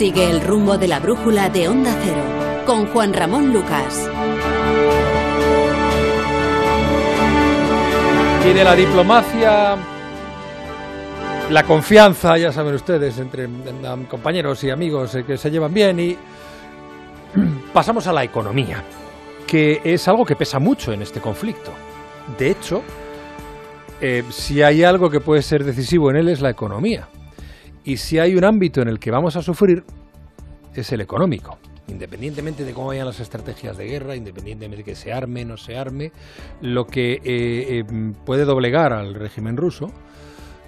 Sigue el rumbo de la brújula de Onda Cero con Juan Ramón Lucas. Y de la diplomacia, la confianza, ya saben ustedes, entre compañeros y amigos eh, que se llevan bien y pasamos a la economía, que es algo que pesa mucho en este conflicto. De hecho, eh, si hay algo que puede ser decisivo en él es la economía. Y si hay un ámbito en el que vamos a sufrir, es el económico. Independientemente de cómo vayan las estrategias de guerra, independientemente de que se arme, o no se arme, lo que eh, eh, puede doblegar al régimen ruso,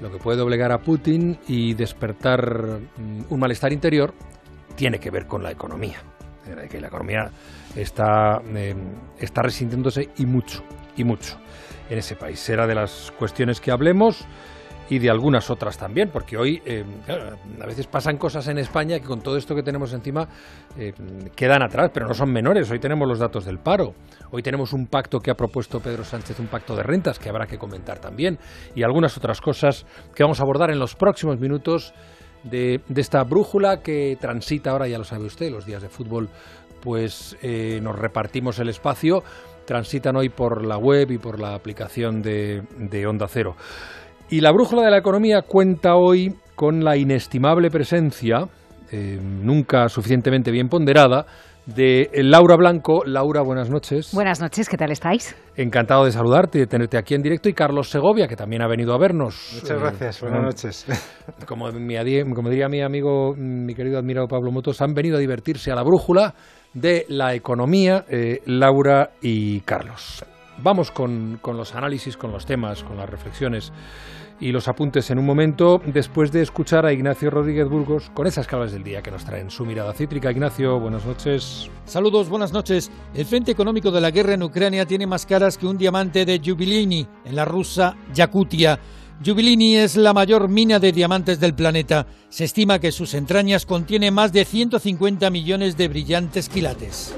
lo que puede doblegar a Putin y despertar mm, un malestar interior, tiene que ver con la economía. Que la economía está, está resintiéndose y mucho, y mucho en ese país. Será de las cuestiones que hablemos y de algunas otras también, porque hoy eh, a veces pasan cosas en España que con todo esto que tenemos encima eh, quedan atrás, pero no son menores. Hoy tenemos los datos del paro, hoy tenemos un pacto que ha propuesto Pedro Sánchez, un pacto de rentas que habrá que comentar también, y algunas otras cosas que vamos a abordar en los próximos minutos de, esta brújula que transita ahora, ya lo sabe usted, los días de fútbol, pues eh, nos repartimos el espacio transitan hoy por la web y por la aplicación de, Onda Cero. Y la brújula de la economía cuenta hoy con la inestimable presencia, eh, nunca suficientemente bien ponderada, de Laura Blanco. Laura, buenas noches. Buenas noches, ¿qué tal estáis? Encantado de saludarte y de tenerte aquí en directo. Y Carlos Segovia, que también ha venido a vernos. Muchas gracias, buenas noches. Como, como diría mi amigo, mi querido admirado Pablo Motos, han venido a divertirse a la brújula de la economía, eh, Laura y Carlos. Vamos con, con, los análisis, con los temas, con las reflexiones y los apuntes en un momento, después de escuchar a Ignacio Rodríguez Burgos con esas claves del día que nos traen su mirada cítrica. Ignacio, buenas noches. Saludos, buenas noches. El frente económico de la guerra en Ucrania tiene más caras que un diamante de Jubilini en la rusa Yakutia. Jubilini es la mayor mina de diamantes del planeta. Se estima que sus entrañas contienen más de 150 millones de brillantes quilates.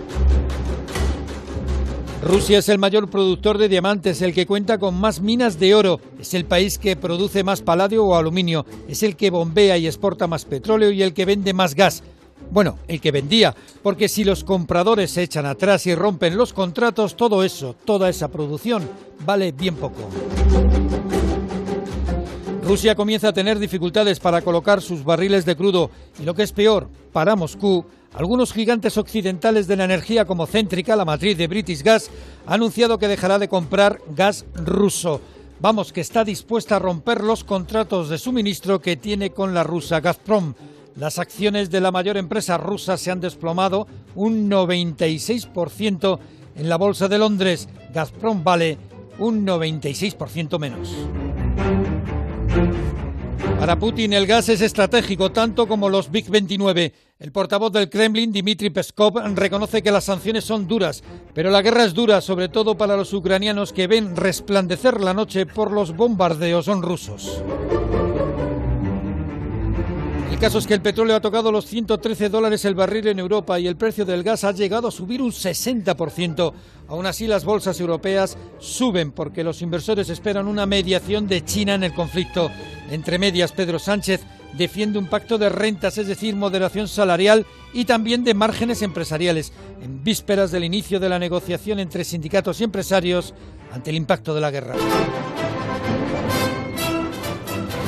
Rusia es el mayor productor de diamantes, el que cuenta con más minas de oro. Es el país que produce más paladio o aluminio. Es el que bombea y exporta más petróleo y el que vende más gas. Bueno, el que vendía, porque si los compradores se echan atrás y rompen los contratos, todo eso, toda esa producción, vale bien poco. Rusia comienza a tener dificultades para colocar sus barriles de crudo y lo que es peor, para Moscú, algunos gigantes occidentales de la energía como Céntrica, la matriz de British Gas, ha anunciado que dejará de comprar gas ruso. Vamos, que está dispuesta a romper los contratos de suministro que tiene con la rusa Gazprom. Las acciones de la mayor empresa rusa se han desplomado un 96% en la bolsa de Londres. Gazprom vale un 96% menos. Para Putin el gas es estratégico tanto como los Big 29. El portavoz del Kremlin, Dmitry Peskov, reconoce que las sanciones son duras, pero la guerra es dura sobre todo para los ucranianos que ven resplandecer la noche por los bombardeos rusos. El caso es que el petróleo ha tocado los 113 dólares el barril en Europa y el precio del gas ha llegado a subir un 60%. Aún así, las bolsas europeas suben porque los inversores esperan una mediación de China en el conflicto. Entre medias, Pedro Sánchez defiende un pacto de rentas, es decir, moderación salarial y también de márgenes empresariales, en vísperas del inicio de la negociación entre sindicatos y empresarios ante el impacto de la guerra.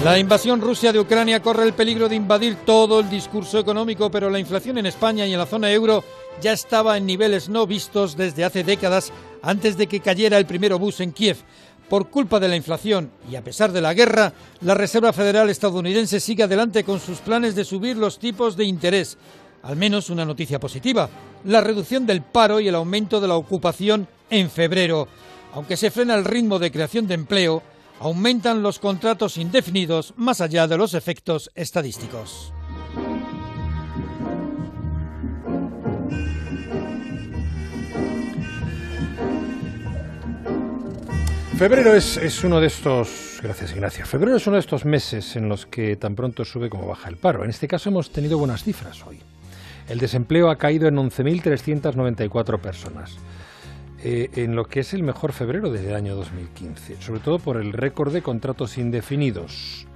La invasión rusa de Ucrania corre el peligro de invadir todo el discurso económico, pero la inflación en España y en la zona euro ya estaba en niveles no vistos desde hace décadas antes de que cayera el primer obús en Kiev. Por culpa de la inflación y a pesar de la guerra, la Reserva Federal estadounidense sigue adelante con sus planes de subir los tipos de interés. Al menos una noticia positiva, la reducción del paro y el aumento de la ocupación en febrero. Aunque se frena el ritmo de creación de empleo, aumentan los contratos indefinidos más allá de los efectos estadísticos. Febrero es, uno de estos, gracias Ignacio, febrero es uno de estos meses en los que tan pronto sube como baja el paro. En este caso hemos tenido buenas cifras hoy. El desempleo ha caído en 11.394 personas. Eh, en lo que es el mejor febrero desde el año 2015, sobre todo por el récord de contratos indefinidos.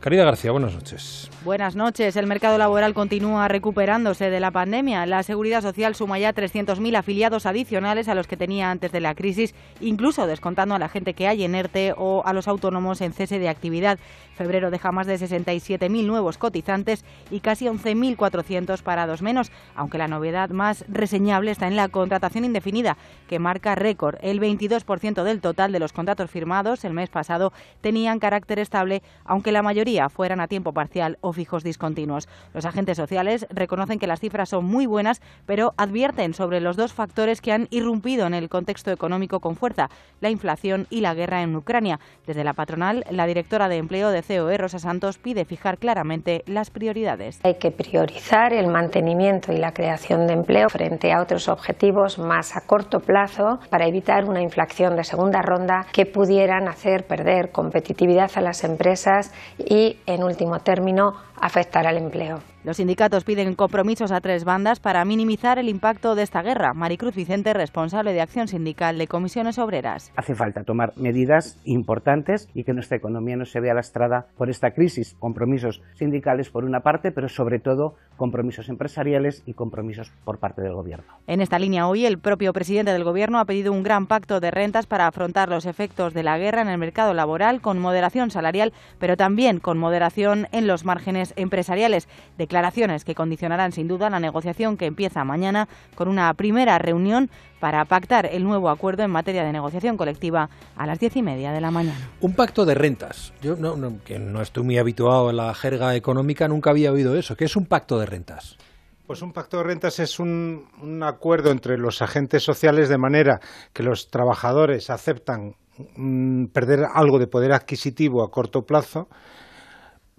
Caridad García, buenas noches. Buenas noches. El mercado laboral continúa recuperándose de la pandemia. La Seguridad Social suma ya 300.000 afiliados adicionales a los que tenía antes de la crisis, incluso descontando a la gente que hay en ERTE o a los autónomos en cese de actividad. Febrero deja más de 67.000 nuevos cotizantes y casi 11.400 parados menos, aunque la novedad más reseñable está en la contratación indefinida, que marca récord. El 22% del total de los contratos firmados el mes pasado tenían carácter estable, aunque la mayoría fueran a tiempo parcial o fijos discontinuos. Los agentes sociales reconocen que las cifras son muy buenas, pero advierten sobre los dos factores que han irrumpido en el contexto económico con fuerza, la inflación y la guerra en Ucrania. Desde la patronal, la directora de empleo de COE, Rosa Santos, pide fijar claramente las prioridades. Hay que priorizar el mantenimiento y la creación de empleo frente a otros objetivos más a corto plazo para evitar una inflación de segunda ronda que pudieran hacer perder competitividad a las empresas y, en último término, afectar al empleo. Los sindicatos piden compromisos a tres bandas para minimizar el impacto de esta guerra. Maricruz Vicente, responsable de Acción Sindical de Comisiones Obreras. Hace falta tomar medidas importantes y que nuestra economía no se vea lastrada por esta crisis. Compromisos sindicales por una parte, pero sobre todo compromisos empresariales y compromisos por parte del Gobierno. En esta línea hoy el propio presidente del Gobierno ha pedido un gran pacto de rentas para afrontar los efectos de la guerra en el mercado laboral con moderación salarial, pero también con moderación en los márgenes empresariales declaraciones que condicionarán sin duda la negociación que empieza mañana con una primera reunión para pactar el nuevo acuerdo en materia de negociación colectiva a las diez y media de la mañana. Un pacto de rentas. Yo, no, que no estoy muy habituado a la jerga económica, nunca había oído eso. ¿Qué es un pacto de rentas? Pues un pacto de rentas es un, un, acuerdo entre los agentes sociales de manera que los trabajadores aceptan mm, perder algo de poder adquisitivo a corto plazo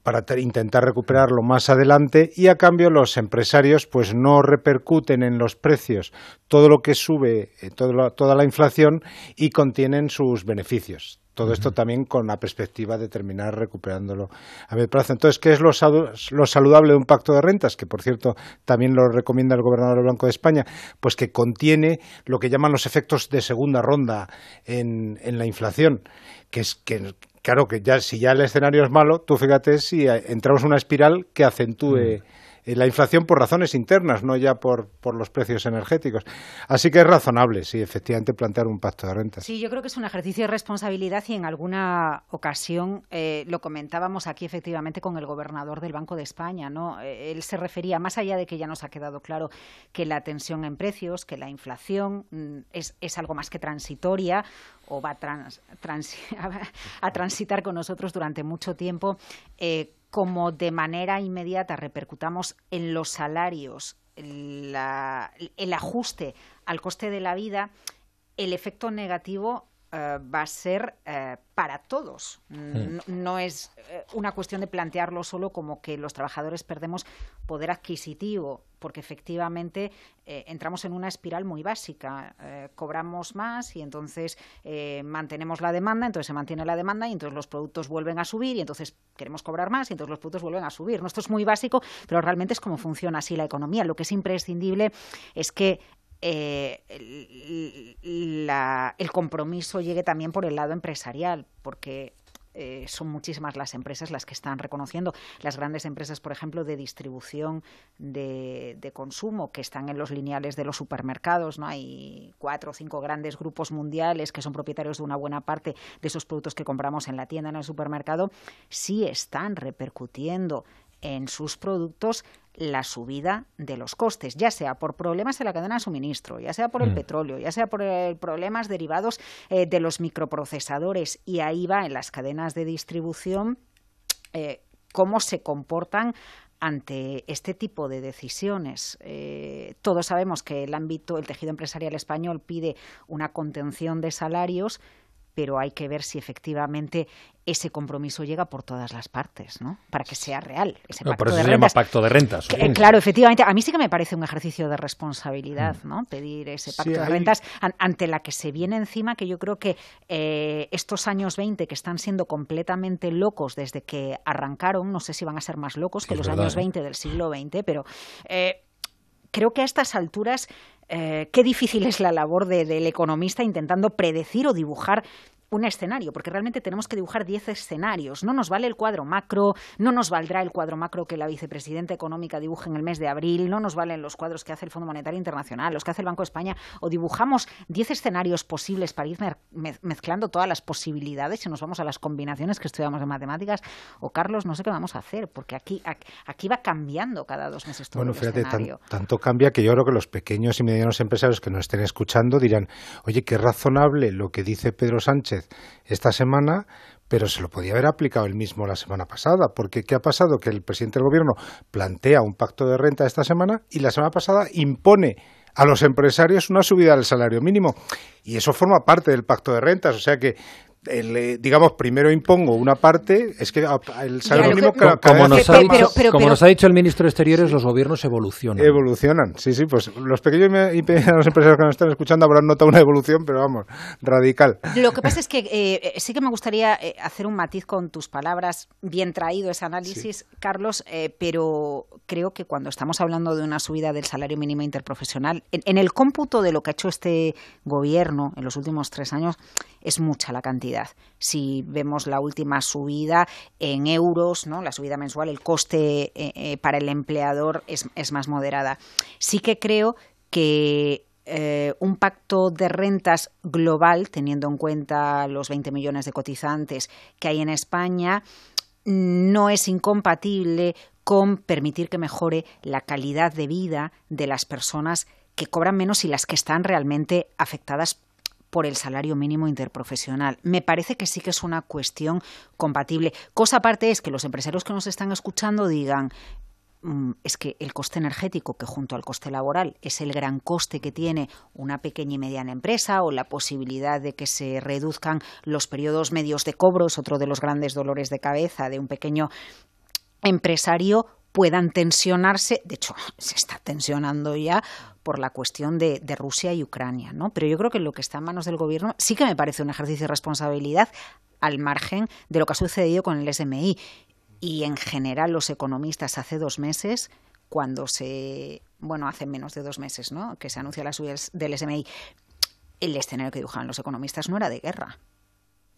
para intentar recuperarlo más adelante y a cambio los empresarios pues no repercuten en los precios todo lo que sube, eh, toda la inflación y contienen sus beneficios. Todo esto también con la perspectiva de terminar recuperándolo a medio plazo. Entonces, ¿qué es lo, saludable de un pacto de rentas? Que, por cierto, también lo recomienda el gobernador del Banco de España, pues que contiene lo que llaman los efectos de segunda ronda en, en la inflación, que es que claro que ya si ya el escenario es malo, tú fíjate si entramos en una espiral que acentúe mm. Eh, la inflación por razones internas, no ya por, por los precios energéticos. Así que es razonable, sí, efectivamente, plantear un pacto de rentas. Sí, yo creo que es un ejercicio de responsabilidad y en alguna ocasión eh, lo comentábamos aquí efectivamente con el gobernador del Banco de España. ¿no? Eh, él se refería, más allá de que ya nos ha quedado claro que la tensión en precios, que la inflación mm, es, es algo más que transitoria o va a, transitar con nosotros durante mucho tiempo como de manera inmediata repercutamos en los salarios el ajuste al coste de la vida, el efecto negativo eh, va a ser eh, para todos. Hmm. No, es eh, una cuestión de plantearlo solo como que los trabajadores perdemos poder adquisitivo, porque efectivamente entramos en una espiral muy básica. cobramos más y entonces mantenemos la demanda, entonces se mantiene la demanda y entonces los productos vuelven a subir y entonces queremos cobrar más y entonces los productos vuelven a subir. ¿no? Esto es muy básico, pero realmente es como funciona así la economía. Lo que es imprescindible es que eh, el compromiso llegue también por el lado empresarial, porque eh, son muchísimas las empresas las que están reconociendo. Las grandes empresas, por ejemplo, de distribución de, consumo que están en los lineales de los supermercados. ¿no? Hay cuatro o cinco grandes grupos mundiales que son propietarios de una buena parte de esos productos que compramos en la tienda, en el supermercado, sí están repercutiendo en sus productos la subida de los costes, ya sea por problemas en la cadena de suministro, ya sea por el mm. petróleo, ya sea por problemas derivados eh, de los microprocesadores y ahí va en las cadenas de distribución eh, cómo se comportan ante este tipo de decisiones. Eh, todos sabemos que el ámbito, el tejido empresarial español pide una contención de salarios, pero hay que ver si efectivamente ese compromiso llega por todas las partes, ¿no? Para que sea real ese pacto por eso se llama pacto de rentas. claro, efectivamente. A mí sí que me parece un ejercicio de responsabilidad, mm. ¿no? Pedir ese pacto de rentas ante la que se viene encima, que yo creo que eh, estos años 20 que están siendo completamente locos desde que arrancaron, no sé si van a ser más locos que los años 20 ¿eh? del siglo XX, pero eh, creo que a estas alturas qué difícil es la labor del economista intentando predecir o dibujar un escenario, porque realmente tenemos que dibujar 10 escenarios. No nos vale el cuadro macro, no nos valdrá el cuadro macro que la vicepresidenta económica dibuje en el mes de abril, no nos valen los cuadros que hace el Fondo Monetario Internacional, los que hace el Banco de España, o dibujamos 10 escenarios posibles para ir mezclando todas las posibilidades y nos vamos a las combinaciones que estudiamos en matemáticas, o Carlos, no sé qué vamos a hacer, porque aquí, aquí va cambiando cada dos meses todo bueno, el fíjate, escenario. tanto cambia que yo creo que los pequeños y medianos empresarios que nos estén escuchando dirán, oye, qué razonable lo que dice Pedro Sánchez esta semana, pero se lo podía haber aplicado él mismo la semana pasada, porque ¿qué ha pasado? Que el presidente del gobierno plantea un pacto de renta esta semana y la semana pasada impone a los empresarios una subida del salario mínimo. Y eso forma parte del pacto de rentas. O sea que eh, digamos, primero impongo una parte, es que el salario mínimo... como, nos, ha dicho, como nos ha dicho el ministro de Exteriores, los gobiernos evolucionan. Evolucionan, sí, sí, pues los pequeños y los empresarios que nos están escuchando habrán notado una evolución, pero vamos, radical. Lo que pasa es que eh, sí que me gustaría eh, hacer un matiz con tus palabras, bien traído ese análisis, Carlos, pero creo que cuando estamos hablando de una subida del salario mínimo interprofesional, en el cómputo de lo que ha hecho este gobierno en los últimos tres años, es mucha la cantidad. Si vemos la última subida en euros, la subida mensual, el coste eh, eh, para el empleador es, más moderada. Sí que creo que eh, un pacto de rentas global, teniendo en cuenta los 20 millones de cotizantes que hay en España, no es incompatible con permitir que mejore la calidad de vida de las personas que cobran menos y las que están realmente afectadas por el salario mínimo interprofesional. Me parece que sí que es una cuestión compatible. Cosa aparte es que los empresarios que nos están escuchando digan, mm, es que el coste energético, que junto al coste laboral es el gran coste que tiene una pequeña y mediana empresa, o la posibilidad de que se reduzcan los periodos medios de cobro, es otro de los grandes dolores de cabeza de un pequeño empresario, puedan tensionarse, de hecho se está tensionando ya por la cuestión de, Rusia y Ucrania, ¿no? Pero yo creo que lo que está en manos del gobierno sí que me parece un ejercicio de responsabilidad al margen de lo que ha sucedido con el SMI. Y en general los economistas hace dos meses, cuando se, bueno, hace menos de dos meses, ¿no? Que se anunció la subida del SMI, el escenario que dibujaban los economistas no era de guerra.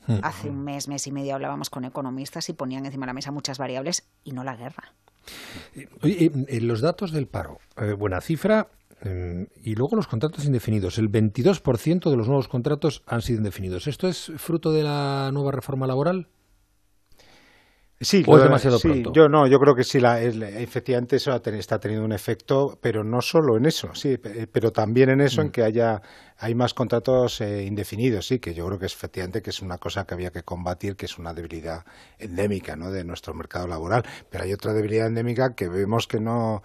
Hmm. Hace un mes, mes y medio hablábamos con economistas y ponían encima de la mesa muchas variables y no la guerra. Oye, los datos del paro, eh, buena cifra, eh, y luego los contratos indefinidos. El 22% de los nuevos contratos han sido indefinidos. ¿Esto es fruto de la nueva reforma laboral? Sí, ¿O es demasiado pronto? Yo no, yo creo que sí, la, efectivamente eso está teniendo un efecto, pero no solo en eso, sí, pero también en eso, en mm. que haya hay más contratos eh, indefinidos, sí, que yo creo que es efectivamente que es una cosa que había que combatir, que es una debilidad endémica, ¿no? De nuestro mercado laboral, pero hay otra debilidad endémica que vemos que no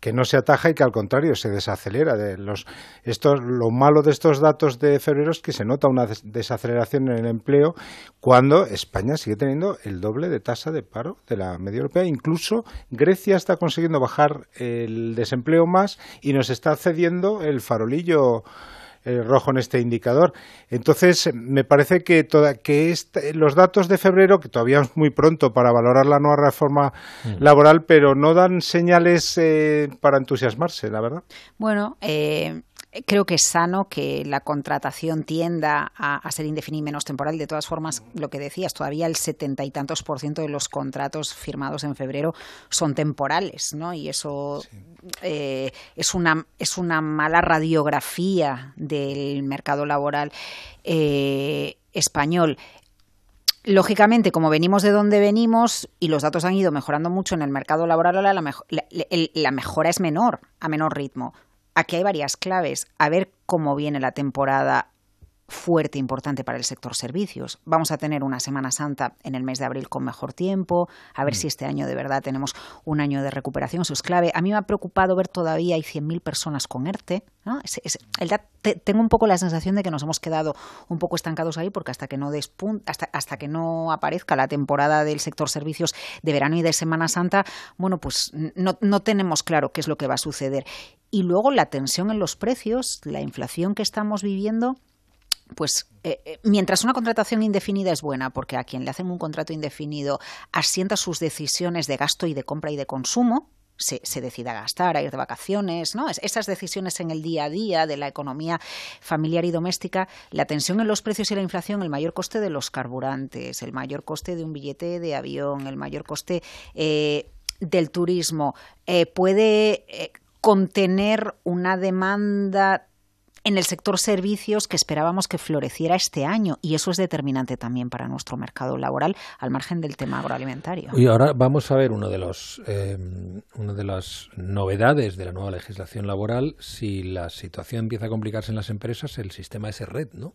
que no se ataja y que al contrario se desacelera. De los, esto, lo malo de estos datos de febrero es que se nota una desaceleración en el empleo cuando España sigue teniendo el doble de tasa de paro de la media europea. Incluso Grecia está consiguiendo bajar el desempleo más y nos está cediendo el farolillo eh, rojo en este indicador. Entonces, me parece que, toda, que los datos de febrero, que todavía es muy pronto para valorar la nueva reforma mm. laboral, pero no dan señales eh, para entusiasmarse, la verdad. Bueno, eh, creo que es sano que la contratación tienda a, ser indefinida y menos temporal. De todas formas, lo que decías, todavía el setenta y tantos por ciento de los contratos firmados en febrero son temporales, ¿no? Y eso eh, es, una, es una mala radiografía del mercado laboral eh, español. Lógicamente, como venimos de donde venimos y los datos han ido mejorando mucho en el mercado laboral, la, la mejora es menor, a menor ritmo. Aquí hay varias claves. A ver cómo viene la temporada fuerte, importante para el sector servicios. Vamos a tener una Semana Santa en el mes de abril con mejor tiempo, a ver mm. si este año de verdad tenemos un año de recuperación, eso es clave. A mí me ha preocupado ver todavía hay 100.000 personas con ERTE. tengo un poco la sensación de que nos hemos quedado un poco estancados ahí porque hasta que no hasta, hasta que no aparezca la temporada del sector servicios de verano y de Semana Santa, bueno, pues no, no tenemos claro qué es lo que va a suceder. Y luego la tensión en los precios, la inflación que estamos viviendo, pues eh, eh, mientras una contratación indefinida es buena, porque a quien le hacen un contrato indefinido asienta sus decisiones de gasto y de compra y de consumo, se, se, decida gastar, a ir de vacaciones, ¿no? esas decisiones en el día a día de la economía familiar y doméstica, la tensión en los precios y la inflación, el mayor coste de los carburantes, el mayor coste de un billete de avión, el mayor coste eh, del turismo, eh, puede eh, contener una demanda en el sector servicios que esperábamos que floreciera este año y eso es determinante también para nuestro mercado laboral al margen del tema agroalimentario. Y ahora vamos a ver uno de los eh, una de las novedades de la nueva legislación laboral si la situación empieza a complicarse en las empresas el sistema S-Red, ¿no?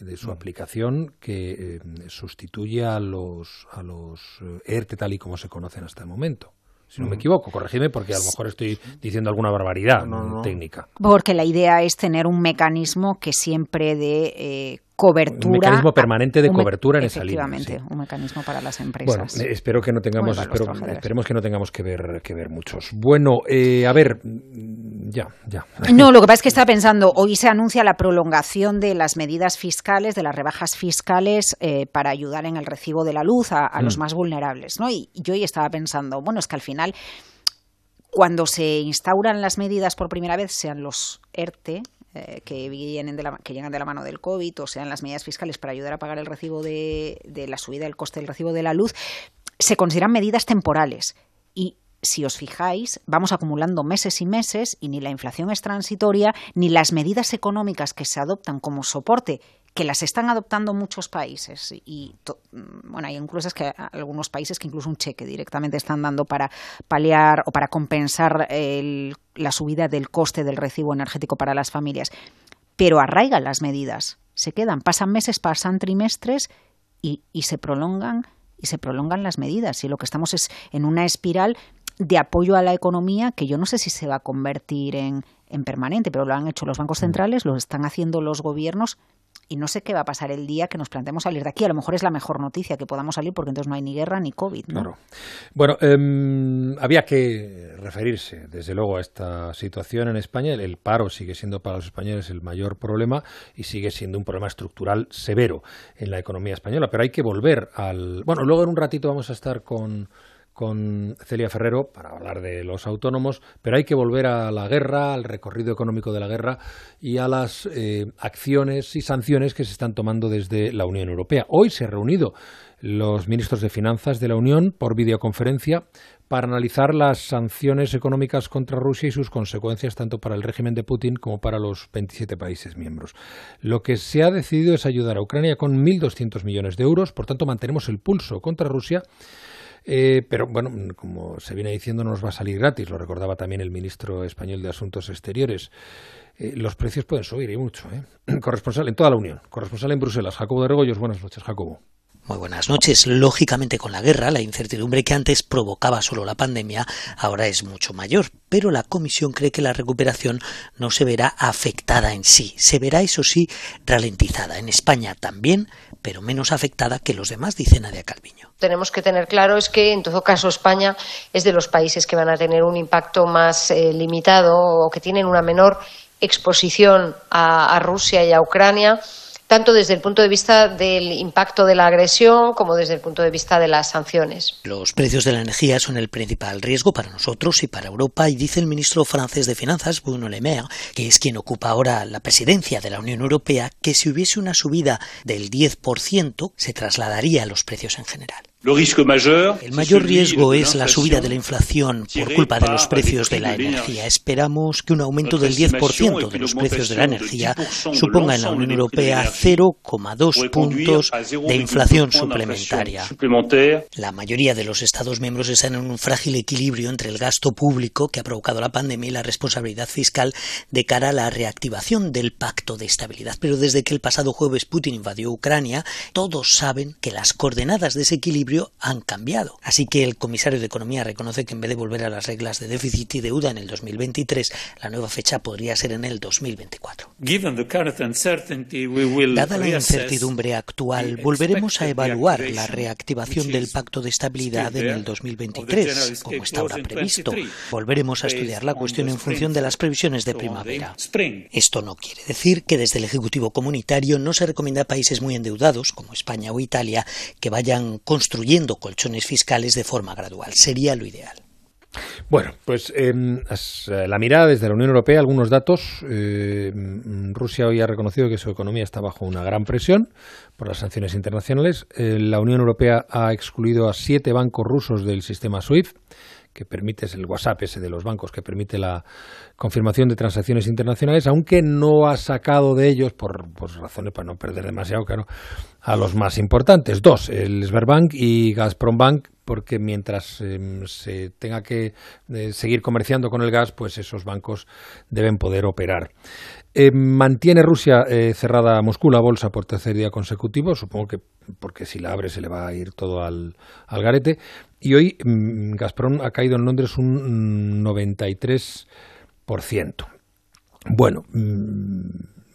de su mm. aplicación que eh, sustituye a los a los ERTE tal y como se conocen hasta el momento si no me equivoco, corregidme porque a lo mejor estoy diciendo alguna barbaridad técnica. Porque la idea es tener un mecanismo que siempre dé eh, cobertura. Un mecanismo permanente de cobertura en esa línea. Efectivamente, un mecanismo para las empresas. Bueno, espero que no tengamos, esperemos que no tengamos que ver, que ver muchos. Bueno, eh, a ver, ya, ya. No, lo que pasa es que estaba pensando, hoy se anuncia la prolongación de las medidas fiscales, de las rebajas fiscales eh, para ayudar en el recibo de la luz a, los mm. más vulnerables, ¿no? Y yo hoy estaba pensando, bueno, es que al final cuando se instauran las medidas por primera vez, sean los ERTE, eh, que, vienen de la, que llegan de la mano del COVID, o sean las medidas fiscales para ayudar a pagar el recibo de, de la subida del coste del recibo de la luz, se consideran medidas temporales. Y si os fijáis, vamos acumulando meses y meses y ni la inflación es transitoria, ni las medidas económicas que se adoptan como soporte que las están adoptando muchos países. Y bueno hay incluso algunos países que incluso un cheque directamente están dando para paliar o para compensar la subida del coste del recibo energético para las familias. Pero arraigan las medidas se quedan pasan meses pasan trimestres y, y se prolongan y se prolongan las medidas. Y lo que estamos es en una espiral de apoyo a la economía que yo no sé si se va a convertir en, en permanente, pero lo han hecho los bancos centrales, lo están haciendo los gobiernos y no sé qué va a pasar el día que nos planteemos salir de aquí. A lo mejor es la mejor noticia que podamos salir porque entonces no hay ni guerra ni COVID. ¿no? Bueno, em, había que referirse desde luego a esta situación en España. El, paro sigue siendo para los españoles el mayor problema y sigue siendo un problema estructural severo en la economía española. Pero hay que volver al... Bueno, luego en un ratito vamos a estar con con Celia Ferrero para hablar de los autónomos, pero hay que volver a la guerra, al recorrido económico de la guerra y a las eh, acciones y sanciones que se están tomando desde la Unión Europea. Hoy se han reunido los ministros de Finanzas de la Unión por videoconferencia para analizar las sanciones económicas contra Rusia y sus consecuencias tanto para el régimen de Putin como para los 27 países miembros. Lo que se ha decidido es ayudar a Ucrania con 1.200 millones de euros, por tanto mantenemos el pulso contra Rusia eh, pero bueno, como se viene diciendo, no nos va a salir gratis, lo recordaba también el ministro español de Asuntos Exteriores. Eh, los precios pueden subir y mucho. ¿eh? Corresponsal en toda la Unión, corresponsal en Bruselas, Jacobo de Regoyos. Buenas noches, Jacobo. Muy buenas noches. Lógicamente con la guerra, la incertidumbre que antes provocaba solo la pandemia ahora es mucho mayor, pero la Comisión cree que la recuperación no se verá afectada en sí, se verá eso sí ralentizada. En España también, pero menos afectada que los demás, dice Nadia Calviño. Tenemos que tener claro es que en todo caso España es de los países que van a tener un impacto más eh, limitado o que tienen una menor exposición a Rusia y a Ucrania tanto desde el punto de vista del impacto de la agresión como desde el punto de vista de las sanciones. Los precios de la energía son el principal riesgo para nosotros y para Europa y dice el ministro francés de Finanzas, Bruno Le Maire, que es quien ocupa ahora la presidencia de la Unión Europea, que si hubiese una subida del 10% se trasladaría a los precios en general. El mayor riesgo es la subida de la inflación por culpa de los precios de la energía. Esperamos que un aumento del 10% de los precios de la energía suponga en la Unión Europea 0,2 puntos de inflación suplementaria. La mayoría de los Estados miembros están en un frágil equilibrio entre el gasto público que ha provocado la pandemia y la responsabilidad fiscal de cara a la reactivación del pacto de estabilidad. Pero desde que el pasado jueves Putin invadió Ucrania, todos saben que las coordenadas de ese equilibrio han cambiado. Así que el comisario de Economía reconoce que en vez de volver a las reglas de déficit y deuda en el 2023, la nueva fecha podría ser en el 2024. Dada la incertidumbre actual, volveremos a evaluar la reactivación del Pacto de Estabilidad en el 2023, como está ahora previsto. Volveremos a estudiar la cuestión en función de las previsiones de primavera. Esto no quiere decir que desde el Ejecutivo Comunitario no se recomienda a países muy endeudados, como España o Italia, que vayan construyendo construyendo colchones fiscales de forma gradual. Sería lo ideal. Bueno, pues em, la mirada desde la Unión Europea, algunos datos. Eh, Rusia hoy ha reconocido que su economía está bajo una gran presión por las sanciones internacionales. Eh, la Unión Europea ha excluido a siete bancos rusos del sistema SWIFT que permite, es el WhatsApp ese de los bancos, que permite la confirmación de transacciones internacionales, aunque no ha sacado de ellos, por, razones para no perder demasiado claro, a los más importantes. Dos, el Sberbank y Gazprombank, porque mientras em, se tenga que eh, seguir comerciando con el gas, pues esos bancos deben poder operar. Eh, mantiene Rusia eh, cerrada Moscú la bolsa por tercer día consecutivo, supongo que porque si la abre se le va a ir todo al, al garete. Y hoy mm, Gazprom ha caído en Londres un 93%. Bueno, mm,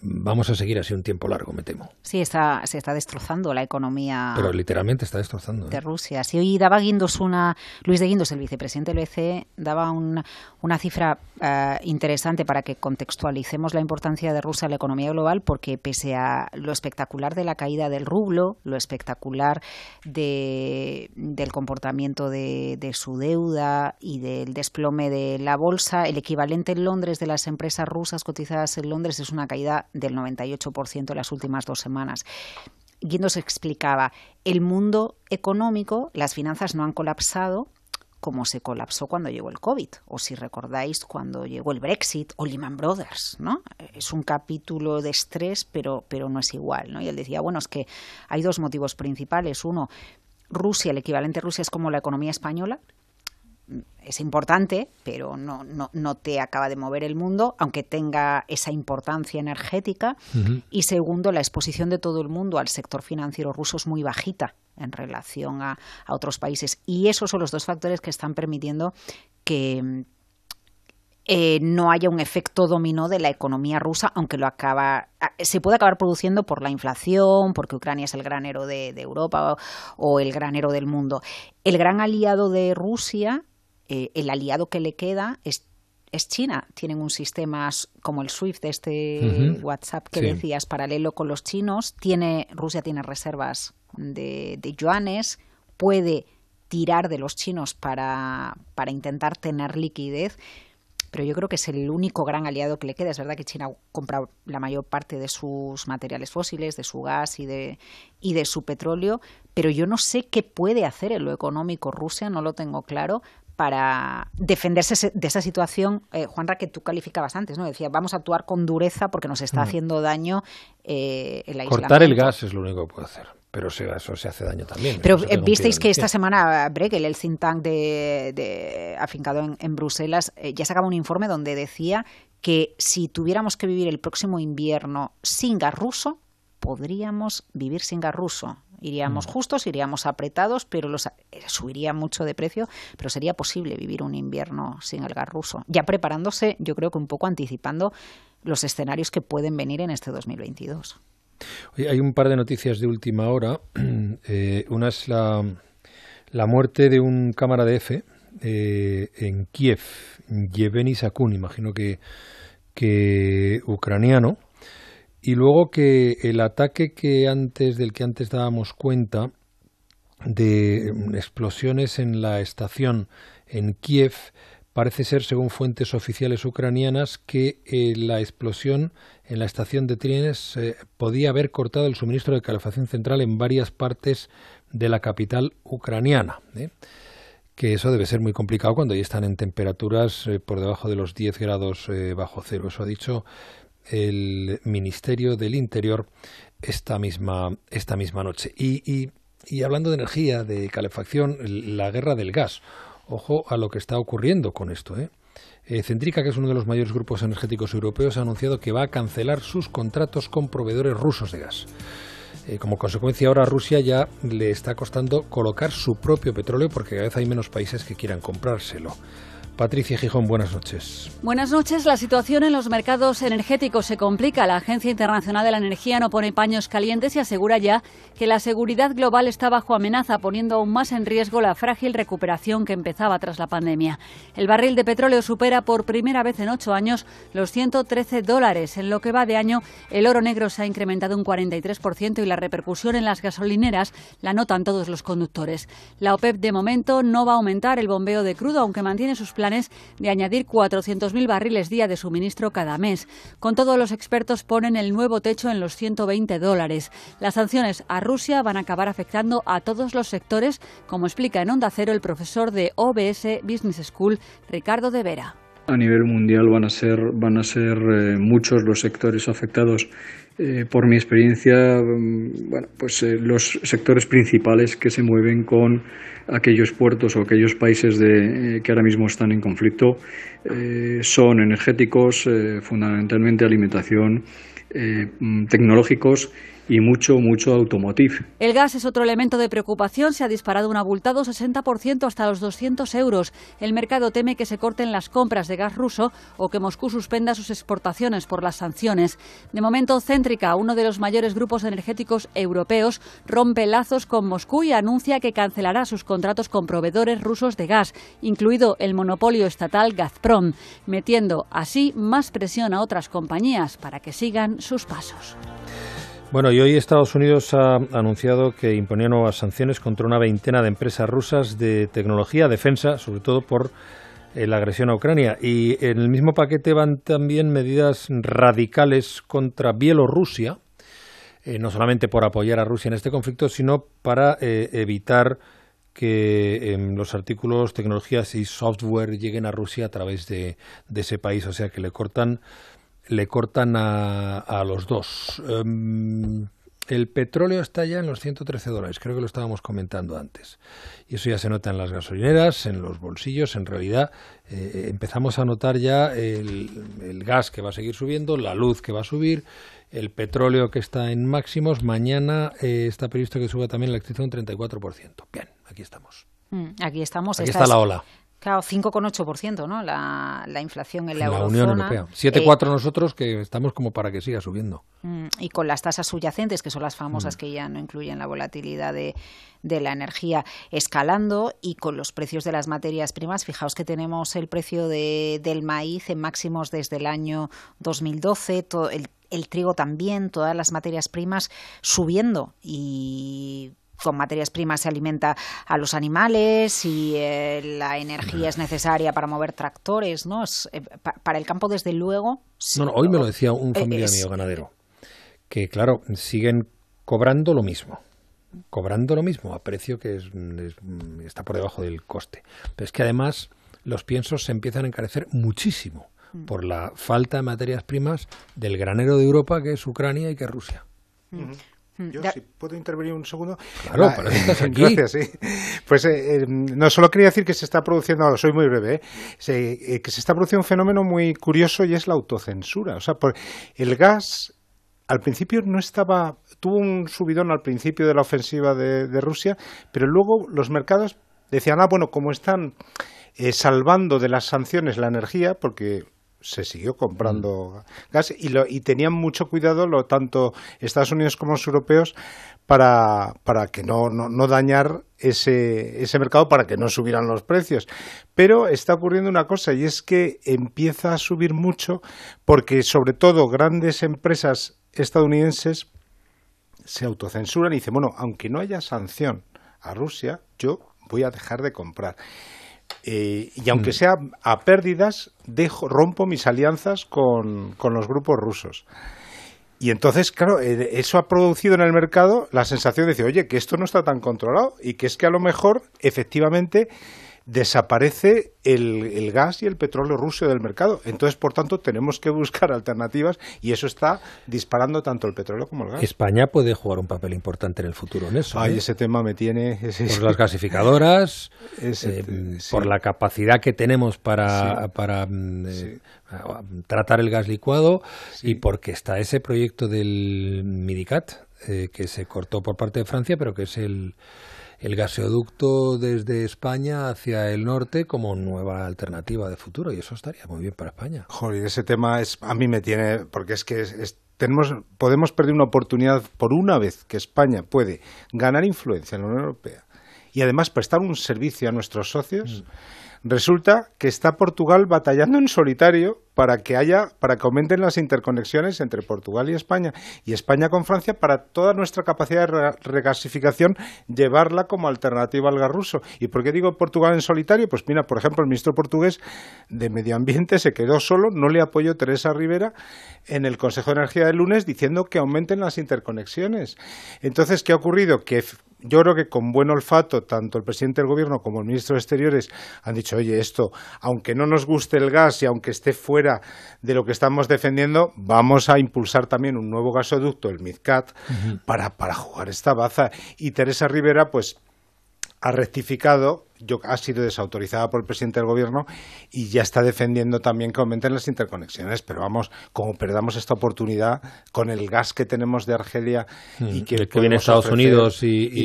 vamos a seguir así un tiempo largo, me temo. Sí, está, se está destrozando la economía. Pero literalmente está destrozando. De ¿eh? Rusia. Si hoy daba Guindos una. Luis de Guindos, el vicepresidente del BCE, daba una, una cifra eh, interesante para que contextualicemos la importancia de Rusia en la economía global, porque pese a lo espectacular de la caída del rublo, lo espectacular de, del comportamiento de, de su deuda y del desplome de la bolsa, el equivalente en Londres de las empresas rusas cotizadas en Londres es una caída del 98% en las últimas dos semanas. Guindos explicaba, el mundo económico, las finanzas no han colapsado como se colapsó cuando llegó el COVID, o si recordáis cuando llegó el Brexit o Lehman Brothers, ¿no? Es un capítulo de estrés, pero, pero no es igual, ¿no? Y él decía, bueno, es que hay dos motivos principales. Uno, Rusia, el equivalente a Rusia es como la economía española, es importante, pero no, no, no, te acaba de mover el mundo, aunque tenga esa importancia energética. Y segundo, la exposición de todo el mundo al sector financiero ruso es muy bajita en relación a, a otros países. Y esos son los dos factores que están permitiendo que, eh, no haya un efecto dominó de la economía rusa, aunque lo acaba, se puede acabar produciendo por la inflación, porque Ucrania es el granero de, Europa o, el granero del mundo. El gran aliado de Rusia eh, el aliado que le queda es, es, China. Tienen un sistema como el SWIFT, este WhatsApp que decías, paralelo con los chinos. Tiene, Rusia tiene reservas de, de yuanes, puede tirar de los chinos para, para intentar tener liquidez pero yo creo que es el único gran aliado que le queda. Es verdad que China compra la mayor parte de sus materiales fósiles, de su gas y de, y de su petróleo, pero yo no sé qué puede hacer en lo económico Rusia, no lo tengo claro, para defenderse de esa situación, eh, Juanra, que tú calificabas antes, ¿no? Decía, vamos a actuar con dureza porque nos está mm. haciendo daño eh, el Cortar el gas es lo único que puede hacer. Pero eso se hace daño también. Pero eh, visteis que esta semana Bregel, el think tank de, afincado en, Bruselas, eh, ya sacaba un informe donde decía que si tuviéramos que vivir el próximo invierno sin gas ruso, podríamos vivir sin gas ruso. Iríamos mm. justos, iríamos apretados, pero los, eh, subiría mucho de precio, pero sería posible vivir un invierno sin el gas ruso. Ya preparándose, yo creo que un poco anticipando los escenarios que pueden venir en este 2022. hay un par de noticias de última hora. Eh, una es la, la, muerte de un cámara de F eh, en Kiev, Yevgeny Sakun, imagino que, que ucraniano y luego que el ataque que antes del que antes dábamos cuenta de explosiones en la estación en Kiev parece ser, según fuentes oficiales ucranianas, que eh, la explosión en la estación de trenes eh, podía haber cortado el suministro de calefacción central en varias partes de la capital ucraniana. ¿eh? Que eso debe ser muy complicado cuando ya están en temperaturas por debajo de los 10 grados bajo cero. Eso ha dicho el Ministerio del Interior esta misma, esta misma noche. Y, y, hablando de energía, de calefacción, la guerra del gas. Ojo a lo que está ocurriendo con esto. ¿eh? eh Centrica, que es uno de los mayores grupos energéticos europeos, ha anunciado que va a cancelar sus contratos con proveedores rusos de gas. Eh, como consecuencia, ahora a Rusia ya le está costando colocar su propio petróleo porque cada vez hay menos países que quieran comprárselo. Patricia Gijón, buenas noches. Buenas noches. La situación en los mercados energéticos se complica. La Agencia Internacional de la Energía no pone paños calientes y asegura ya que la seguridad global está bajo amenaza, poniendo aún más en riesgo la frágil recuperación que empezaba tras la pandemia. El barril de petróleo supera por primera vez en ocho años los 113 dólares. En lo que va de año, el oro negro se ha incrementado un 43% y la repercusión en las gasolineras la notan todos los conductores. La OPEP de momento no va a aumentar el bombeo de crudo, aunque mantiene sus planes de añadir 400.000 barriles día de suministro cada mes. Con todo, los expertos ponen el nuevo techo en los 120 dólares. Las sanciones a Rusia van a acabar afectando a todos los sectores, como explica en Onda Cero el profesor de OBS Business School, Ricardo de Vera a nivel mundial van a ser, van a ser eh, muchos los sectores afectados. Eh, por mi experiencia, mm, bueno, pues eh, los sectores principales que se mueven con aquellos puertos o aquellos países de, que ahora mismo están en conflicto son energéticos, fundamentalmente alimentación, mm, tecnológicos y mucho, mucho automotive. El gas es otro elemento de preocupación. Se ha disparado un abultado 60% hasta los 200 euros. El mercado teme que se corten las compras de gas ruso o que Moscú suspenda sus exportaciones por las sanciones. De momento, Céntrica, uno de los mayores grupos energéticos europeos, rompe lazos con Moscú y anuncia que cancelará sus contratos con proveedores rusos de gas, incluido el monopolio estatal Gazprom, metiendo así más presión a otras compañías para que sigan sus pasos. Bueno, y hoy Estados Unidos ha anunciado que imponía nuevas sanciones contra una veintena de empresas rusas de tecnología, defensa, sobre todo por eh, la agresión a Ucrania. Y en el mismo paquete van también medidas radicales contra Bielorrusia, eh, no solamente por apoyar a Rusia en este conflicto, sino para eh, evitar que em, los artículos, tecnologías y software lleguen a Rusia a través de, de ese país. O sea, que le cortan le cortan a, a los dos. Em, el petróleo está ya en los 113 dólares, creo que lo estábamos comentando antes. Y eso ya se nota en las gasolineras, en los bolsillos. En realidad eh, empezamos a notar ya el, gas que va a seguir subiendo, la luz que va a subir, el petróleo que está en máximos. Mañana eh, está previsto que suba también la electricidad un 34%. Bien, aquí estamos. Mm, aquí estamos. Aquí está la ola. Claro, 5,8%, ¿no? La, la inflación en la, la Unión Europea. 7,4 eh, nosotros que estamos como para que siga subiendo. Mm, y con las tasas subyacentes, que son las famosas mm. que ya no incluyen la volatilidad de, de la energía escalando y con los precios de las materias primas. Fijaos que tenemos el precio de, del maíz en máximos desde el año 2012, todo el, el trigo también, todas las materias primas subiendo y con materias primas se alimenta a los animales y eh, la energía es necesaria para mover tractores, ¿no? Es, eh, para el campo, desde luego. No, no, hoy me lo decía un eh, familiar mío ganadero, que claro, siguen cobrando lo mismo cobrando lo mismo a precio que está por debajo del coste. Pero es que además los piensos se empiezan a encarecer muchísimo mm. por la falta de materias primas del granero de Europa que es Ucrania y que es Rusia. Mm. Yo, si puedo intervenir un segundo. Claro, ah, para estás aquí. Gracias, sí. Pues eh, eh, no solo quería decir que se está produciendo, ahora soy muy breve, eh, que se está produciendo un fenómeno muy curioso y es la autocensura. O sea, por, el gas al principio no estaba, tuvo un subidón al principio de la ofensiva de, de Rusia, pero luego los mercados decían, ah, bueno, como están salvando de las sanciones la energía, porque se siguió comprando mm. gas y, lo, y tenían mucho cuidado, lo, tanto Estados Unidos como los europeos, para, para que no, no, no dañar ese, ese mercado, para que no subieran los precios. Pero está ocurriendo una cosa y es que empieza a subir mucho porque, sobre todo, grandes empresas estadounidenses se autocensuran y dicen, bueno, aunque no haya sanción a Rusia, yo voy a dejar de comprar. Eh, y aunque mm. sea a pérdidas, dejo, rompo mis alianzas con, con los grupos rusos. Y entonces, claro, eh, eso ha producido en el mercado la sensación de decir, oye, que esto no está tan controlado y que es que a lo mejor, efectivamente, desaparece el, gas y el petróleo ruso del mercado. Entonces, por tanto, tenemos que buscar alternativas y eso está disparando tanto el petróleo como el gas. España puede jugar un papel importante en el futuro en eso. Ay, ¿eh? ese tema me tiene... Por las gasificadoras, eh, por la capacidad que tenemos para, para mm, eh, tratar el gas licuado y porque está ese proyecto del Midicat que se cortó por parte de Francia, pero que es el el gasoducto desde España hacia el norte como nueva alternativa de futuro y eso estaría muy bien para España. Joder, ese tema es a mí me tiene porque es que tenemos podemos perder una oportunidad por una vez que España puede ganar influencia en la Unión Europea y además prestar un servicio a nuestros socios. Mm Resulta que está Portugal batallando en solitario para que haya, para que aumenten las interconexiones entre Portugal y España y España con Francia para toda nuestra capacidad de regasificación llevarla como alternativa al gas ruso. ¿Y por qué digo Portugal en solitario? Pues mira, por ejemplo, el ministro portugués de Medio Ambiente se quedó solo, no le apoyó Teresa Rivera en el Consejo de Energía del lunes diciendo que aumenten las interconexiones. Entonces, ¿qué ha ocurrido? Que yo creo que con buen olfato, tanto el presidente del gobierno como el ministro de Exteriores han dicho, oye, esto, aunque no nos guste el gas y aunque esté fuera de lo que estamos defendiendo, vamos a impulsar también un nuevo gasoducto, el MidCat, para, para jugar esta baza. Y Teresa Rivera, pues, ha rectificado yo, ha sido desautorizada por el presidente del gobierno y ya está defendiendo también que aumenten las interconexiones. Pero vamos, como perdamos esta oportunidad con el gas que tenemos de Argelia y mm, que, viene de Estados Unidos y,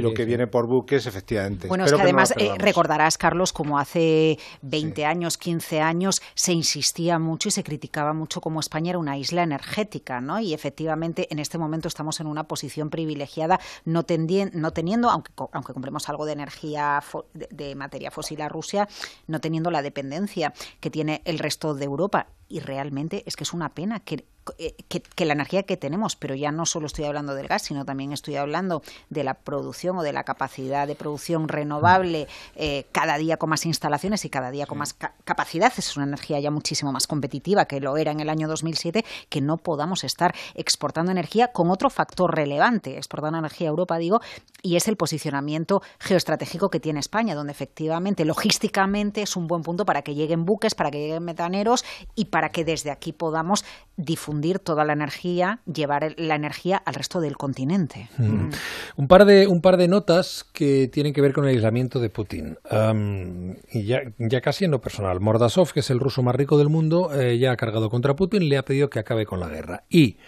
lo, que viene por buques, efectivamente. Bueno, es que, además eh, recordarás, Carlos, como hace 20 años, 15 años, se insistía mucho y se criticaba mucho como España era una isla energética, ¿no? Y efectivamente en este momento estamos en una posición privilegiada, no, no teniendo, aunque, aunque compremos algo de energía de, materia fósil a Rusia, no teniendo la dependencia que tiene el resto de Europa. Y realmente es que es una pena que eh, que, la energía que tenemos, pero ya no solo estoy hablando del gas, sino también estoy hablando de la producción o de la capacidad de producción renovable eh, cada día con más instalaciones y cada día con más capacidad. Es una energía ya muchísimo más competitiva que lo era en el año 2007, que no podamos estar exportando energía con otro factor relevante, exportando energía a Europa, digo, y es el posicionamiento geoestratégico que tiene España, donde efectivamente logísticamente es un buen punto para que lleguen buques, para que lleguen metaneros y para que desde aquí podamos difundir toda la energía, llevar la energía al resto del continente. Mm. Mm. Un, par de, un par de notas que tienen que ver con el aislamiento de Putin. y ya, ya casi en lo personal. Mordasov, que es el ruso más rico del mundo, eh, ya ha cargado contra Putin, le ha pedido que acabe con la guerra. Y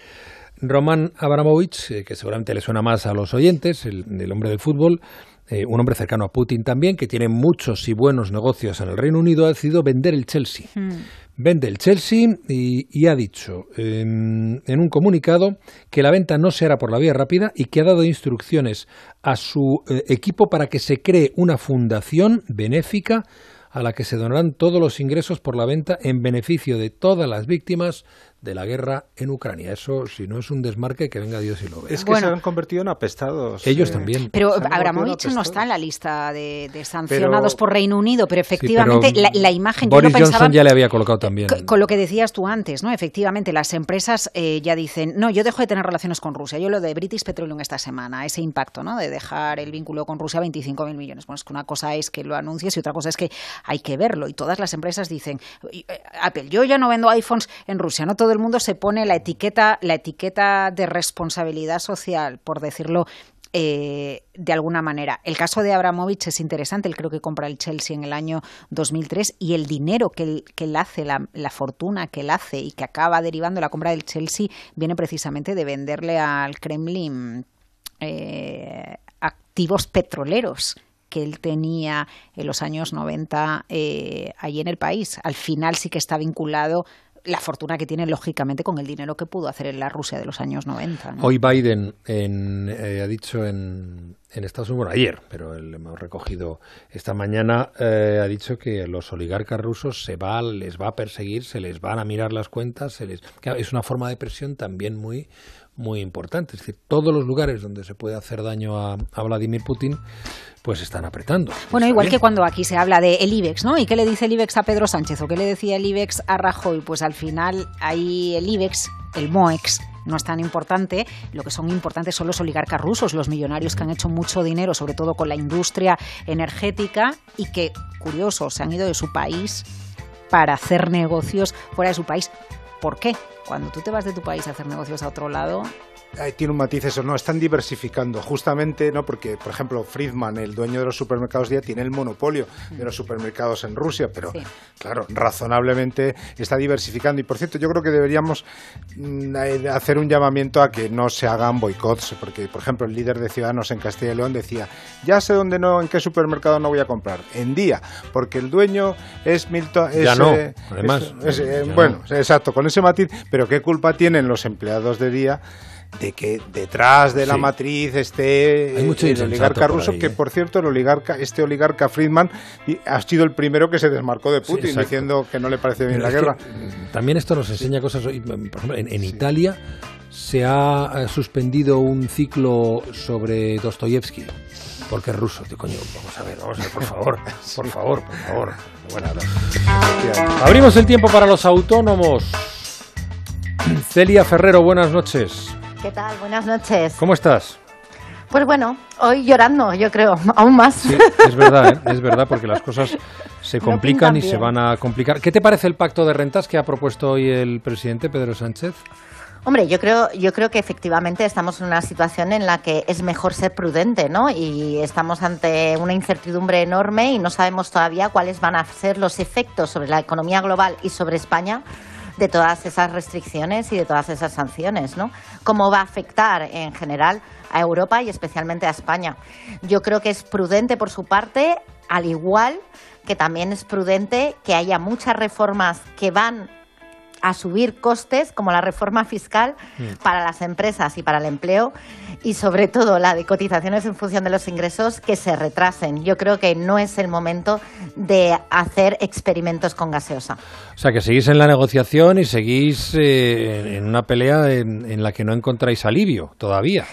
Roman Abramovich, eh, que seguramente le suena más a los oyentes, el, hombre del fútbol, eh, un hombre cercano a Putin también, que tiene muchos y buenos negocios en el Reino Unido, ha decidido vender el Chelsea. Mm vende el Chelsea y, ha dicho en, un comunicado que la venta no se hará por la vía rápida y que ha dado instrucciones a su eh, equipo para que se cree una fundación benéfica a la que se donarán todos los ingresos por la venta en beneficio de todas las víctimas de la guerra en Ucrania. Eso, si no es un desmarque, que venga Dios y lo vea. Es que se han convertido en apestados. Ellos eh, también. Pero Abramovich no está en la lista de, sancionados por Reino Unido, pero efectivamente la, imagen... Boris Johnson ya le había colocado también. Con, lo que decías tú antes, ¿no? Efectivamente, las empresas eh, ya dicen, no, yo dejo de tener relaciones con Rusia. Yo lo de British Petroleum esta semana, ese impacto, ¿no? De dejar el vínculo con Rusia 25.000 millones. Bueno, es que una cosa es que lo anuncies y otra cosa es que hay que verlo. Y todas las empresas dicen, eh, Apple, yo ya no vendo iPhones en Rusia, no todo el mundo se pone la etiqueta, la etiqueta de responsabilidad social, por decirlo eh, de alguna manera. El caso de Abramovich es interesante, él creo que compra el Chelsea en el año 2003 y el dinero que él, que él hace, la, fortuna que él hace y que acaba derivando la compra del Chelsea viene precisamente de venderle al Kremlin eh, activos petroleros que él tenía en los años 90 eh, allí en el país. Al final sí que está vinculado la fortuna que tiene, lógicamente, con el dinero que pudo hacer en la Rusia de los años 90. Hoy Biden eh, ha dicho en, Estados Unidos, bueno, ayer, pero lo hemos recogido esta mañana, eh, ha dicho que los oligarcas rusos se va, les va a perseguir, se les van a mirar las cuentas, se les, es una forma de presión también muy muy importante. Es decir, todos los lugares donde se puede hacer daño a, Vladimir Putin, pues están apretando. Bueno, igual que cuando aquí se habla de el IBEX, ¿no? ¿Y qué le dice el IBEX a Pedro Sánchez o qué le decía el IBEX a Rajoy? Pues al final ahí el IBEX, el MOEX, no es tan importante. Lo que son importantes son los oligarcas rusos, los millonarios que han hecho mucho dinero, sobre todo con la industria energética y que, curioso, se han ido de su país para hacer negocios fuera de su país. ¿Por qué? Cuando tú te vas de tu país a hacer negocios a otro lado, tiene un matiz eso, no, están diversificando, justamente, ¿no? Porque, por ejemplo, Friedman, el dueño de los supermercados día, tiene el monopolio de los supermercados en Rusia, pero, claro, razonablemente está diversificando. Y, por cierto, yo creo que deberíamos mm, eh, hacer un llamamiento a que no se hagan boicots, porque, por ejemplo, el líder de Ciudadanos en Castilla y León decía, ya sé dónde no, en qué supermercado no voy a comprar, en día, porque el dueño es Milton... ya no, además. Eh, bueno, exacto, con ese matiz, pero ¿qué culpa tienen los empleados de día? De que detrás de la Sí. matriz esté mucho el oligarca por ruso, que ¿eh? por cierto el oligarca, este oligarca Friedman ha sido el primero que se desmarcó de Putin diciendo que no le parece bien Pero la que, guerra. también esto nos enseña cosas. Por ejemplo, en, en Italia se ha eh, suspendido un ciclo sobre Dostoyevsky. Porque es ruso, tío, coño. Vamos a ver, vamos a ver, por favor. Por favor, por favor. Bueno, no. Abrimos el tiempo para los autónomos. Celia Ferrero, buenas noches. ¿Qué tal? Buenas noches. ¿Cómo estás? Pues bueno, hoy llorando, yo creo, aún más. Sí, es verdad, ¿eh? es verdad, porque las cosas se complican y se van a complicar. ¿Qué te parece el pacto de rentas que ha propuesto hoy el presidente Pedro Sánchez? Hombre, yo creo, yo creo que efectivamente estamos en una situación en la que es mejor ser prudente, ¿no? Y estamos ante una incertidumbre enorme y no sabemos todavía cuáles van a ser los efectos sobre la economía global y sobre España de todas esas restricciones y de todas esas sanciones, ¿no? Cómo va a afectar en general a Europa y especialmente a España. Yo creo que es prudente por su parte, al igual que también es prudente que haya muchas reformas que van a subir costes, como la reforma fiscal Mm. para las empresas y para el empleo, y sobre todo la de cotizaciones en función de los ingresos que se retrasen. Yo creo que no es el momento de hacer experimentos con gaseosa. O sea, que seguís en la negociación y seguís eh, en una pelea en, en la que no encontráis alivio todavía.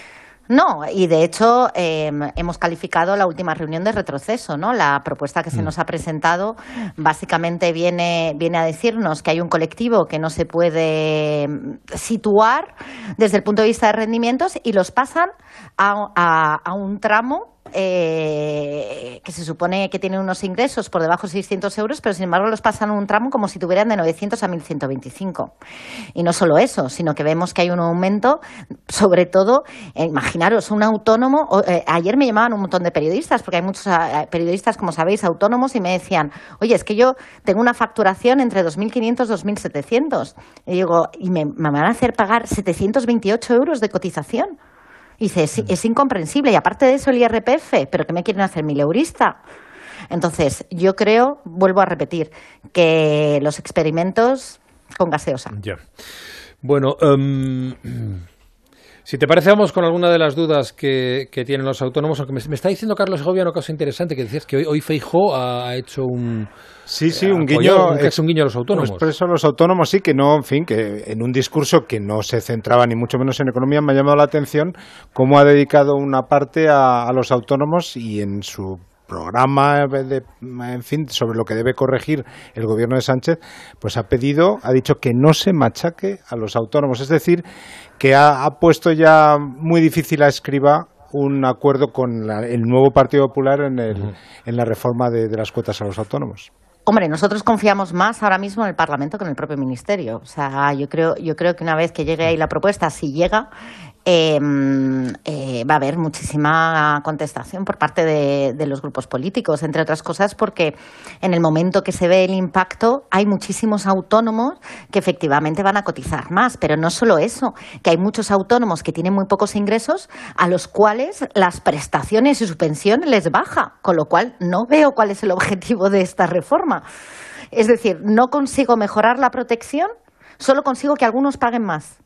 No, y de hecho eh, hemos calificado la última reunión de retroceso, ¿no? La propuesta que se Mm. nos ha presentado básicamente viene, viene a decirnos que hay un colectivo que no se puede mm, situar desde el punto de vista de rendimientos y los pasan a, a- a un tramo eh, que se supone que tiene unos ingresos por debajo de 600 euros, pero sin embargo los pasan un tramo como si tuvieran de 900 a 1125. Y no solo eso, sino que vemos que hay un aumento, sobre todo, eh, imaginaros, un autónomo. eh, ayer me llamaban un montón de periodistas, porque hay muchos eh, periodistas, como sabéis, autónomos, y me decían, oye, es que yo tengo una facturación entre 2.500 y 2.700. Y digo, y me van a hacer pagar 728 euros de cotización. Y dice, es, es incomprensible. Y aparte de eso, el IRPF, ¿pero qué me quieren hacer? ¿Mileurista? Entonces, yo creo, vuelvo a repetir, que los experimentos con gaseosa. Ya. Bueno, em, si te parece, vamos con alguna de las dudas que, que tienen los autónomos. Aunque me, me está diciendo Carlos Segovia una cosa interesante, que decías que hoy, hoy Feijó ha hecho un... Sí, sí, un guiño, un, es un guiño a los autónomos. Por eso los autónomos sí que no, en fin, que en un discurso que no se centraba ni mucho menos en economía me ha llamado la atención cómo ha dedicado una parte a, a los autónomos y en su programa de, en fin sobre lo que debe corregir el gobierno de Sánchez pues ha pedido ha dicho que no se machaque a los autónomos. Es decir que ha, ha puesto ya muy difícil a escriba un acuerdo con la- el nuevo Partido Popular en, el, en la reforma de- de las cuotas a los autónomos. Hombre, nosotros confiamos más ahora mismo en el Parlamento que en el propio Ministerio. O sea, yo creo, yo creo que una vez que llegue ahí la propuesta, si llega, eh, eh, va a haber muchísima contestación por parte de, de los grupos políticos, entre otras cosas porque en el momento que se ve el impacto hay muchísimos autónomos que efectivamente van a cotizar más, pero no solo eso, que hay muchos autónomos que tienen muy pocos ingresos a los cuales las prestaciones y su pensión les baja, con lo cual no veo cuál es el objetivo de esta reforma. Es decir, no consigo mejorar la protección, solo consigo que algunos paguen más.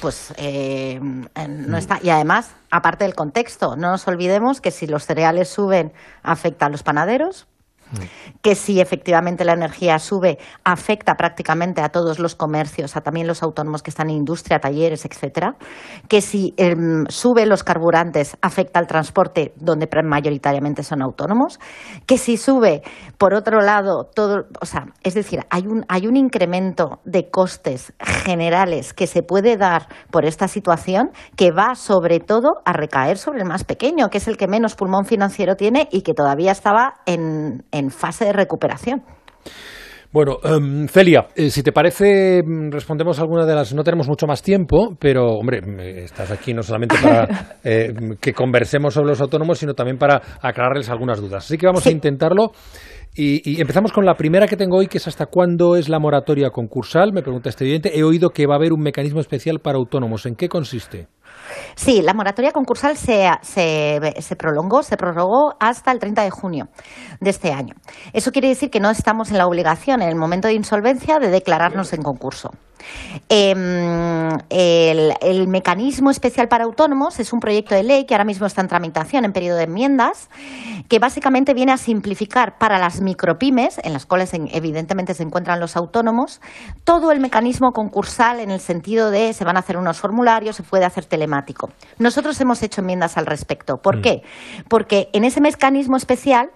Pues eh, no está. Y además, aparte del contexto, no nos olvidemos que si los cereales suben, afecta a los panaderos, que si efectivamente la energía sube, afecta prácticamente a todos los comercios, a también los autónomos que están en industria, talleres, etcétera, que si em, sube los carburantes, afecta al transporte, donde mayoritariamente son autónomos, que si sube, por otro lado, todo, o sea, es decir, hay un, hay un incremento de costes generales que se puede dar por esta situación que va sobre todo a recaer sobre el más pequeño, que es el que menos pulmón financiero tiene y que todavía estaba en, en fase de recuperación. Bueno, em, Celia, eh, si te parece, mm, respondemos alguna de las. No tenemos mucho más tiempo, pero, hombre, mm, estás aquí no solamente para eh, que conversemos sobre los autónomos, sino también para aclararles algunas dudas. Así que vamos a intentarlo. Y, y empezamos con la primera que tengo hoy, que es hasta cuándo es la moratoria concursal. Me pregunta este oyente. He oído que va a haber un mecanismo especial para autónomos. ¿En qué consiste? Sí, la moratoria concursal se, se, prolongó, se prorrogó hasta el 30 de junio de este año. Eso quiere decir que no estamos en la obligación en el momento de insolvencia de declararnos en concurso. Eh, el, mecanismo especial para autónomos es un proyecto de ley que ahora mismo está en tramitación en periodo de enmiendas, que básicamente viene a simplificar para las micropymes, en las cuales en, evidentemente se encuentran los autónomos, todo el mecanismo concursal en el sentido de se van a hacer unos formularios, se puede hacer Nosotros hemos hecho enmiendas al respecto. ¿Por mm. qué? Porque en ese mecanismo especial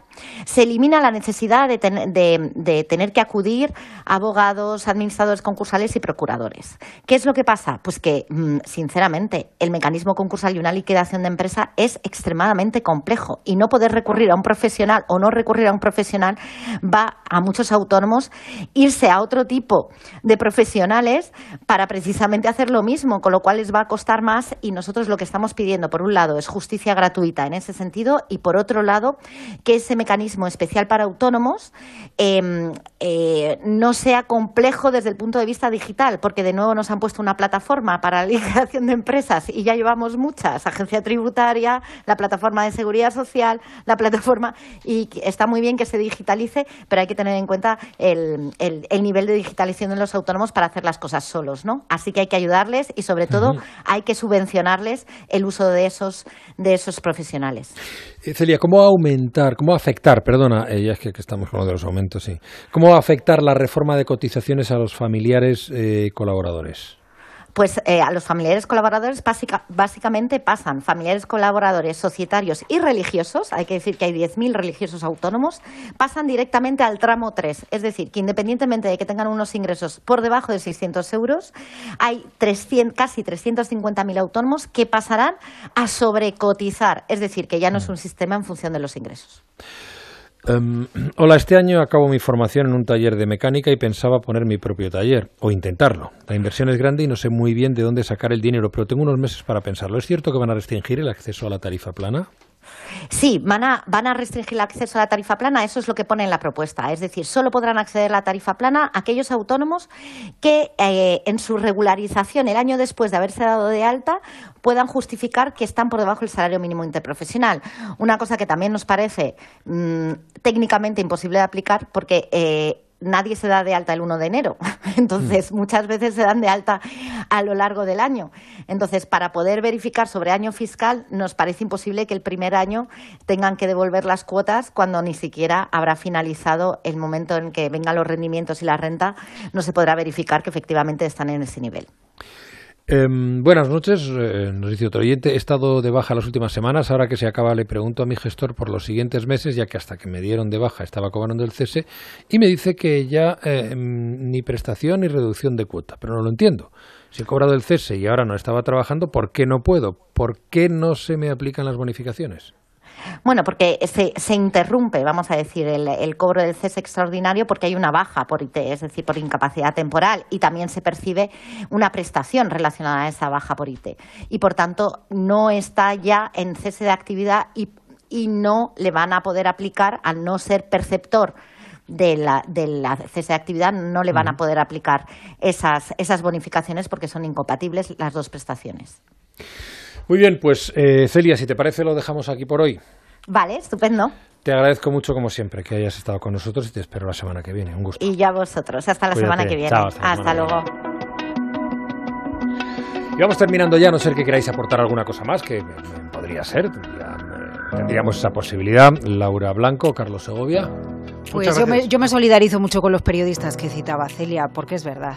se elimina la necesidad de, de, de, tener que acudir a abogados, administradores concursales y procuradores. ¿Qué es lo que pasa? Pues que, mm, sinceramente, el mecanismo concursal y una liquidación de empresa es extremadamente complejo y no poder recurrir a un profesional o no recurrir a un profesional va a muchos autónomos irse a otro tipo de profesionales para precisamente hacer lo mismo, con lo cual les va a costar más y nosotros lo que estamos pidiendo, por un lado, es justicia gratuita en ese sentido y, por otro lado, que ese mecanismo especial para autónomos eh, eh, no sea complejo desde el punto de vista digital, porque de nuevo nos han puesto una plataforma para la liquidación de empresas y ya llevamos muchas, agencia tributaria, la plataforma de seguridad social, la plataforma, y está muy bien que se digitalice, pero hay que tener en cuenta el, el, el nivel de digitalización de los autónomos para hacer las cosas solos, ¿no? Así que hay que ayudarles y sobre todo uh -huh. hay que subvencionarles el uso de esos, de esos profesionales. Eh, Celia, ¿cómo aumentar, cómo afectar, perdona, eh, ya es que, que, estamos con lo de los aumentos, sí, cómo va a afectar la reforma de cotizaciones a los familiares eh, colaboradores? Pues eh, a los familiares colaboradores básica, básicamente pasan. Familiares colaboradores societarios y religiosos, hay que decir que hay 10.000 religiosos autónomos, pasan directamente al tramo 3, es decir, que independientemente de que tengan unos ingresos por debajo de 600 euros, hay 300, casi 350.000 autónomos que pasarán a sobrecotizar, es decir, que ya no es un sistema en función de los ingresos. Um, hola, este año acabo mi formación en un taller de mecánica y pensaba poner mi propio taller, o intentarlo. La inversión es grande y no sé muy bien de dónde sacar el dinero, pero tengo unos meses para pensarlo. ¿Es cierto que van a restringir el acceso a la tarifa plana? Sí, van a, van a restringir el acceso a la tarifa plana, eso es lo que pone en la propuesta. Es decir, solo podrán acceder a la tarifa plana aquellos autónomos que eh, en su regularización el año después de haberse dado de alta puedan justificar que están por debajo del salario mínimo interprofesional. Una cosa que también nos parece mmm, técnicamente imposible de aplicar porque eh, nadie se da de alta el 1 de enero. Entonces, muchas veces se dan de alta a lo largo del año. Entonces, para poder verificar sobre año fiscal, nos parece imposible que el primer año tengan que devolver las cuotas cuando ni siquiera habrá finalizado el momento en que vengan los rendimientos y la renta, no se podrá verificar que efectivamente están en ese nivel. Eh, buenas noches, eh, nos dice otro oyente. He estado de baja las últimas semanas. Ahora que se acaba, le pregunto a mi gestor por los siguientes meses, ya que hasta que me dieron de baja estaba cobrando el cese, y me dice que ya eh, ni prestación ni reducción de cuota. Pero no lo entiendo. Si he cobrado el cese y ahora no estaba trabajando, ¿por qué no puedo? ¿Por qué no se me aplican las bonificaciones? Bueno, porque se, se interrumpe, vamos a decir, el, el, cobro del cese extraordinario porque hay una baja por IT, es decir, por incapacidad temporal, y también se percibe una prestación relacionada a esa baja por IT. Y, por tanto, no está ya en cese de actividad y, y no le van a poder aplicar, al no ser perceptor de la, de la cese de actividad no le van a poder aplicar esas, esas bonificaciones porque son incompatibles las dos prestaciones. Muy bien, pues eh, Celia, si te parece lo dejamos aquí por hoy. Vale, estupendo. Te agradezco mucho, como siempre, que hayas estado con nosotros y te espero la semana que viene. Un gusto. Y ya vosotros. Hasta la Cuídate. semana que viene. Chao, hasta, hasta luego. Y vamos terminando ya, a no ser que queráis aportar alguna cosa más, que podría ser. Tendríamos esa posibilidad. Laura Blanco, Carlos Segovia. Pues yo me, yo me solidarizo mucho con los periodistas que citaba Celia, porque es verdad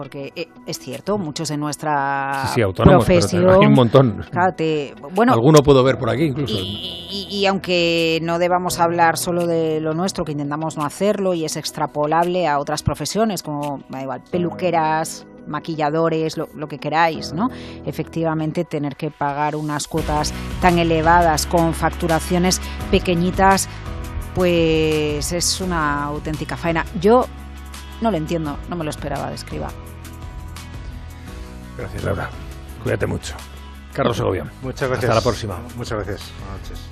porque eh, es cierto, muchos de nuestra sí, sí, profesión, hay un montón. Claro, te, bueno, alguno puedo ver por aquí incluso. Y, y, y, aunque no debamos hablar solo de lo nuestro, que intentamos no hacerlo y es extrapolable a otras profesiones como igual, peluqueras, maquilladores, lo, lo, que queráis, ¿no? Efectivamente, tener que pagar unas cuotas tan elevadas con facturaciones pequeñitas, pues es una auténtica faena. Yo no lo entiendo, no me lo esperaba de escriba. Gracias, Laura. Cuídate mucho. Carlos Segovia. Muchas gracias. Hasta la próxima. Muchas gracias. Buenas noches.